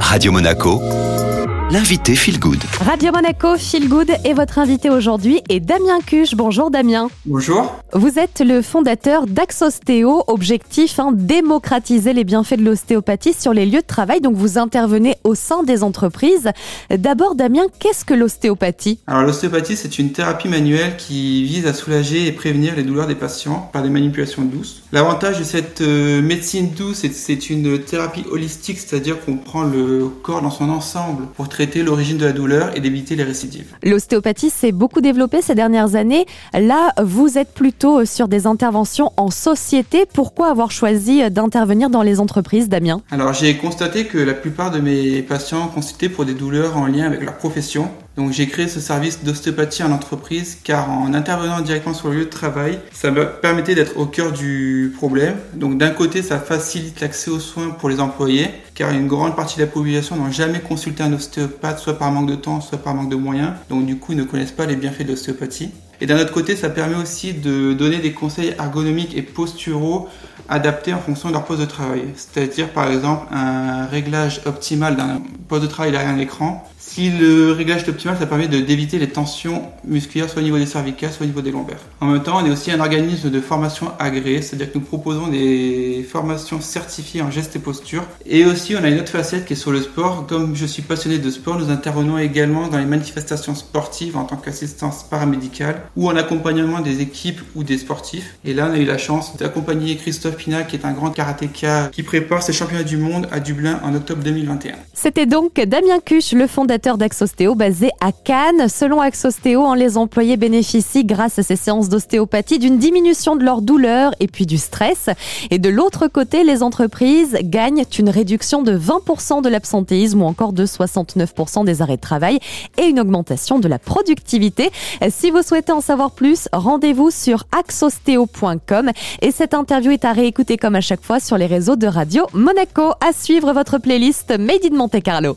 Radio Monaco L'invité Feel Good. Radio Monaco Feel Good et votre invité aujourd'hui est Damien Cuche. Bonjour Damien. Bonjour. Vous êtes le fondateur d'Axostéo, objectif hein, démocratiser les bienfaits de l'ostéopathie sur les lieux de travail. Donc vous intervenez au sein des entreprises. D'abord Damien, qu'est-ce que l'ostéopathie? Alors l'ostéopathie c'est une thérapie manuelle qui vise à soulager et prévenir les douleurs des patients par des manipulations douces. L'avantage de cette euh, médecine douce c'est que c'est une thérapie holistique, c'est-à-dire qu'on prend le corps dans son ensemble pour traiter l'origine de la douleur et d'éviter les récidives. L'ostéopathie s'est beaucoup développée ces dernières années. Là, vous êtes plutôt sur des interventions en société. Pourquoi avoir choisi d'intervenir dans les entreprises, Damien? Alors, j'ai constaté que la plupart de mes patients consultaient pour des douleurs en lien avec leur profession. Donc j'ai créé ce service d'ostéopathie en entreprise car en intervenant directement sur le lieu de travail, ça me permettait d'être au cœur du problème. Donc d'un côté, ça facilite l'accès aux soins pour les employés car une grande partie de la population n'a jamais consulté un ostéopathe soit par manque de temps, soit par manque de moyens. Donc du coup, ils ne connaissent pas les bienfaits de l'ostéopathie. Et d'un autre côté, ça permet aussi de donner des conseils ergonomiques et posturaux adaptés en fonction de leur poste de travail. C'est-à-dire par exemple un réglage optimal d'un poste de travail derrière un écran si le réglage est optimal, ça permet d'éviter les tensions musculaires soit au niveau des cervicales, soit au niveau des lombaires. En même temps, on est aussi un organisme de formation agréé, c'est-à-dire que nous proposons des formations certifiées en gestes et postures. Et aussi, on a une autre facette qui est sur le sport. Comme je suis passionné de sport, nous intervenons également dans les manifestations sportives en tant qu'assistance paramédicale ou en accompagnement des équipes ou des sportifs. Et là, on a eu la chance d'accompagner Christophe Pina, qui est un grand karatéka qui prépare ses championnats du monde à Dublin en octobre 2021. C'était donc Damien Cuche, le fondateur d'Axostéo basé à Cannes. Selon Axostéo, les employés bénéficient grâce à ces séances d'ostéopathie d'une diminution de leur douleur et puis du stress. Et de l'autre côté, les entreprises gagnent une réduction de 20% de l'absentéisme ou encore de 69% des arrêts de travail et une augmentation de la productivité. Si vous souhaitez en savoir plus, rendez-vous sur axostéo.com et cette interview est à réécouter comme à chaque fois sur les réseaux de Radio Monaco. À suivre votre playlist Made in Monte Carlo.